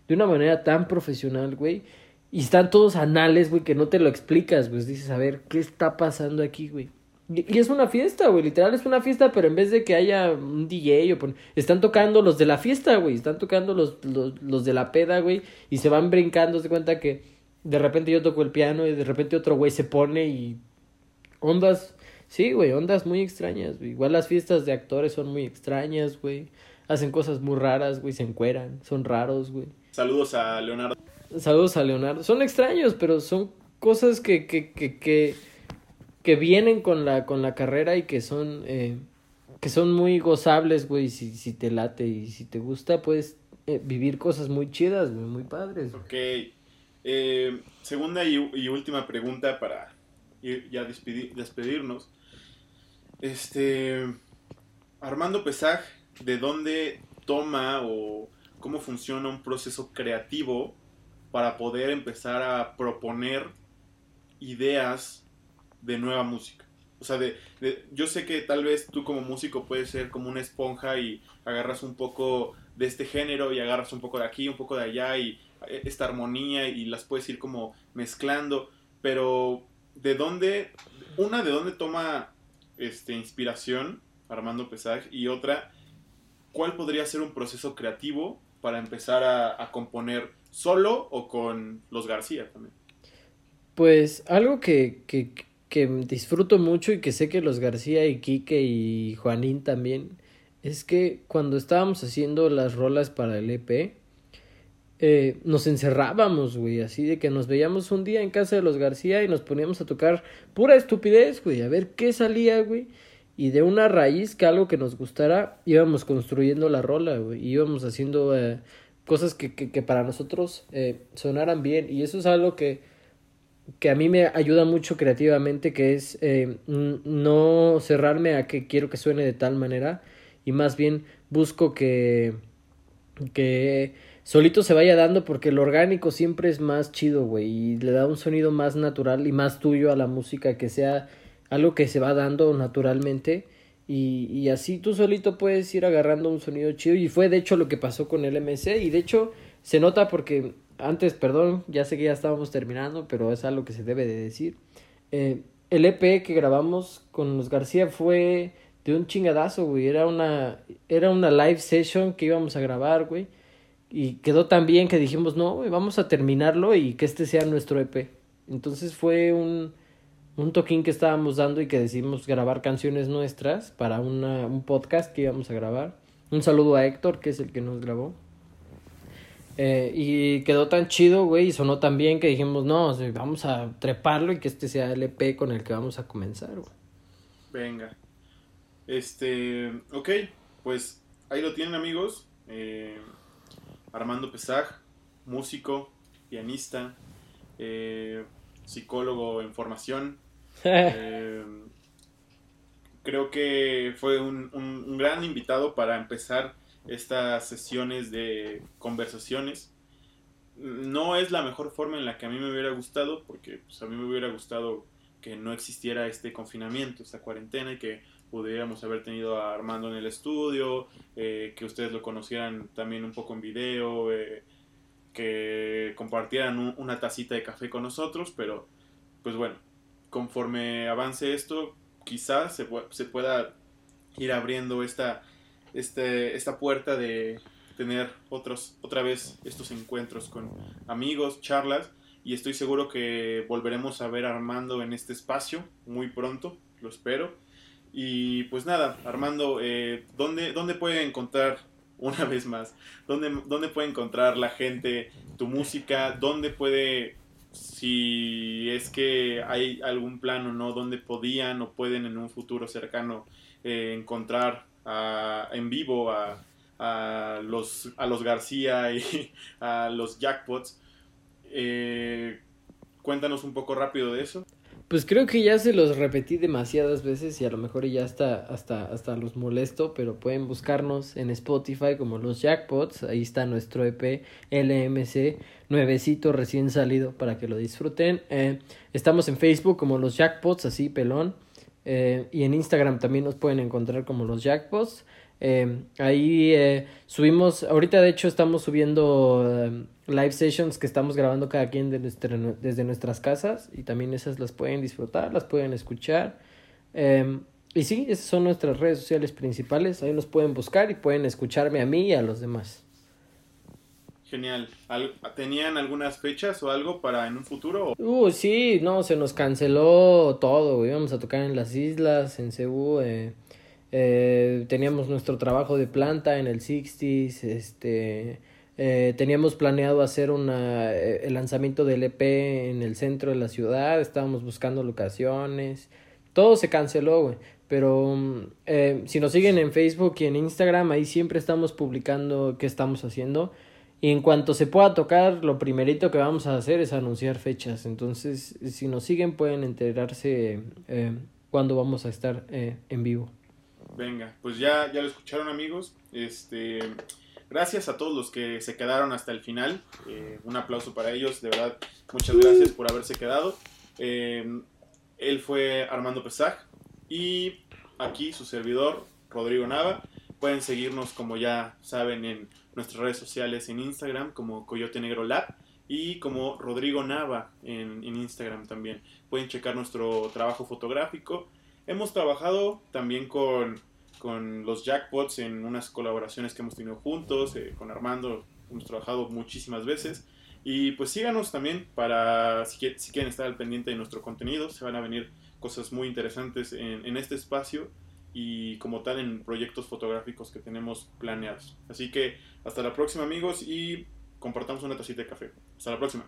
de una manera tan profesional, güey. Y están todos anales, güey, que no te lo explicas, güey. Dices, a ver, ¿qué está pasando aquí, güey? Y, es una fiesta, güey, literal es una fiesta, pero en vez de que haya un DJ o están tocando los de la fiesta, güey, están tocando los, los, los de la peda, güey, y se van brincando, se cuenta que de repente yo toco el piano y de repente otro güey se pone y ondas, sí, güey, ondas muy extrañas, güey. Igual las fiestas de actores son muy extrañas, güey. Hacen cosas muy raras, güey, se encueran, son raros, güey. Saludos a Leonardo. Saludos a Leonardo. Son extraños, pero son cosas que, que, que, que que vienen con la, con la carrera y que son, eh, que son muy gozables, güey, si, si te late y si te gusta, puedes eh, vivir cosas muy chidas, güey, muy padres. Ok. Eh, segunda y, y, última pregunta para ir ya despedirnos. Este, Armando Pesaj, ¿de dónde toma o cómo funciona un proceso creativo para poder empezar a proponer ideas de nueva música. O sea, de, yo sé que tal vez tú como músico puedes ser como una esponja y agarras un poco de este género y agarras un poco de aquí, un poco de allá y eh, esta armonía y las puedes ir como mezclando, pero ¿de dónde, una de dónde toma este, inspiración Armando Pesaj y otra, cuál podría ser un proceso creativo para empezar a, componer solo o con los García también? Pues algo que, que, que disfruto mucho y que sé que los García y Quique y Juanín también, es que cuando estábamos haciendo las rolas para el EP, eh, nos encerrábamos, güey, así de que nos veíamos un día en casa de los García y nos poníamos a tocar pura estupidez, güey, a ver qué salía, güey. Y de una raíz que algo que nos gustara, íbamos construyendo la rola, güey. Íbamos haciendo eh, cosas que, que, para nosotros eh, sonaran bien. Y eso es algo que que a mí me ayuda mucho creativamente, que es eh, no cerrarme a que quiero que suene de tal manera y más bien busco que, que solito se vaya dando porque el orgánico siempre es más chido, güey, y le da un sonido más natural y más tuyo a la música, que sea algo que se va dando naturalmente. Y, y así tú solito puedes ir agarrando un sonido chido. Y fue de hecho lo que pasó con el MC. Y de hecho se nota porque antes, perdón, ya sé que ya estábamos terminando, pero es algo que se debe de decir. Eh, el EP que grabamos con los García fue de un chingadazo, güey. Era una, era una live session que íbamos a grabar, güey. Y quedó tan bien que dijimos, no, vamos a terminarlo y que este sea nuestro EP. Entonces fue un, un toquín que estábamos dando y que decidimos grabar canciones nuestras para una, un podcast que íbamos a grabar. Un saludo a Héctor, que es el que nos grabó. Eh, y quedó tan chido, güey, y sonó tan bien que dijimos, no, vamos a treparlo y que este sea el EP con el que vamos a comenzar. Venga. Este, ok, pues ahí lo tienen amigos. Eh, Armando Pesaj, músico, pianista, eh, psicólogo en formación. Eh, creo que fue un, un, gran invitado para empezar estas sesiones de conversaciones. No es la mejor forma en la que a mí me hubiera gustado, porque pues, a mí me hubiera gustado que no existiera este confinamiento, esta cuarentena y que pudiéramos haber tenido a Armando en el estudio, eh, que ustedes lo conocieran también un poco en video, eh, que compartieran una tacita de café con nosotros, pero pues bueno, conforme avance esto, quizás se, se pueda ir abriendo esta, este, esta puerta de tener otros, otra vez estos encuentros con amigos, charlas, y estoy seguro que volveremos a ver a Armando en este espacio muy pronto, lo espero. Y pues nada, Armando, eh, ¿dónde, ¿dónde puede encontrar, una vez más, ¿dónde, dónde puede encontrar la gente tu música? ¿Dónde puede, si es que hay algún plan o no, dónde podían o pueden en un futuro cercano eh, encontrar en vivo a, a, los, a los García y a los Jackpots? Eh, cuéntanos un poco rápido de eso. Pues creo que ya se los repetí demasiadas veces y a lo mejor ya hasta, hasta, hasta los molesto, pero pueden buscarnos en Spotify como los Jackpots. Ahí está nuestro EP LMC, nuevecito recién salido para que lo disfruten. Eh, estamos en Facebook como los Jackpots, así pelón. Eh, y en Instagram también nos pueden encontrar como los Jackpots. Eh, ahí eh, subimos, ahorita de hecho estamos subiendo eh, live sessions que estamos grabando cada quien de desde nuestras casas y también esas las pueden disfrutar, las pueden escuchar. y sí, esas son nuestras redes sociales principales, ahí nos pueden buscar y pueden escucharme a mí y a los demás. Genial. ¿Tenían algunas fechas o algo para en un futuro? Uh, sí, no, se nos canceló todo, íbamos a tocar en las islas, en Cebu, eh, eh, teníamos nuestro trabajo de planta en el 60s, este, eh, teníamos planeado hacer una, eh, el lanzamiento del EP en el centro de la ciudad, estábamos buscando locaciones, todo se canceló, güey. Pero eh, si nos siguen en Facebook y en Instagram, ahí siempre estamos publicando qué estamos haciendo. Y en cuanto se pueda tocar, lo primerito que vamos a hacer es anunciar fechas. Entonces, si nos siguen, pueden enterarse eh, cuándo vamos a estar en vivo. Venga, pues ya, ya lo escucharon amigos. Este, gracias a todos los que se quedaron hasta el final. Eh, un aplauso para ellos, de verdad. Muchas gracias por haberse quedado. Eh, él fue Armando Pesaj y aquí su servidor, Rodrigo Nava. Pueden seguirnos, como ya saben, en nuestras redes sociales en Instagram como Coyote Negro Lab y como Rodrigo Nava en, en Instagram también. Pueden checar nuestro trabajo fotográfico Hemos trabajado también con, con los Jackpots en unas colaboraciones que hemos tenido juntos, eh, con Armando hemos trabajado muchísimas veces. Y pues síganos también para si, quieren estar al pendiente de nuestro contenido, se van a venir cosas muy interesantes en, en este espacio y como tal en proyectos fotográficos que tenemos planeados. Así que hasta la próxima amigos y compartamos una tacita de café. Hasta la próxima.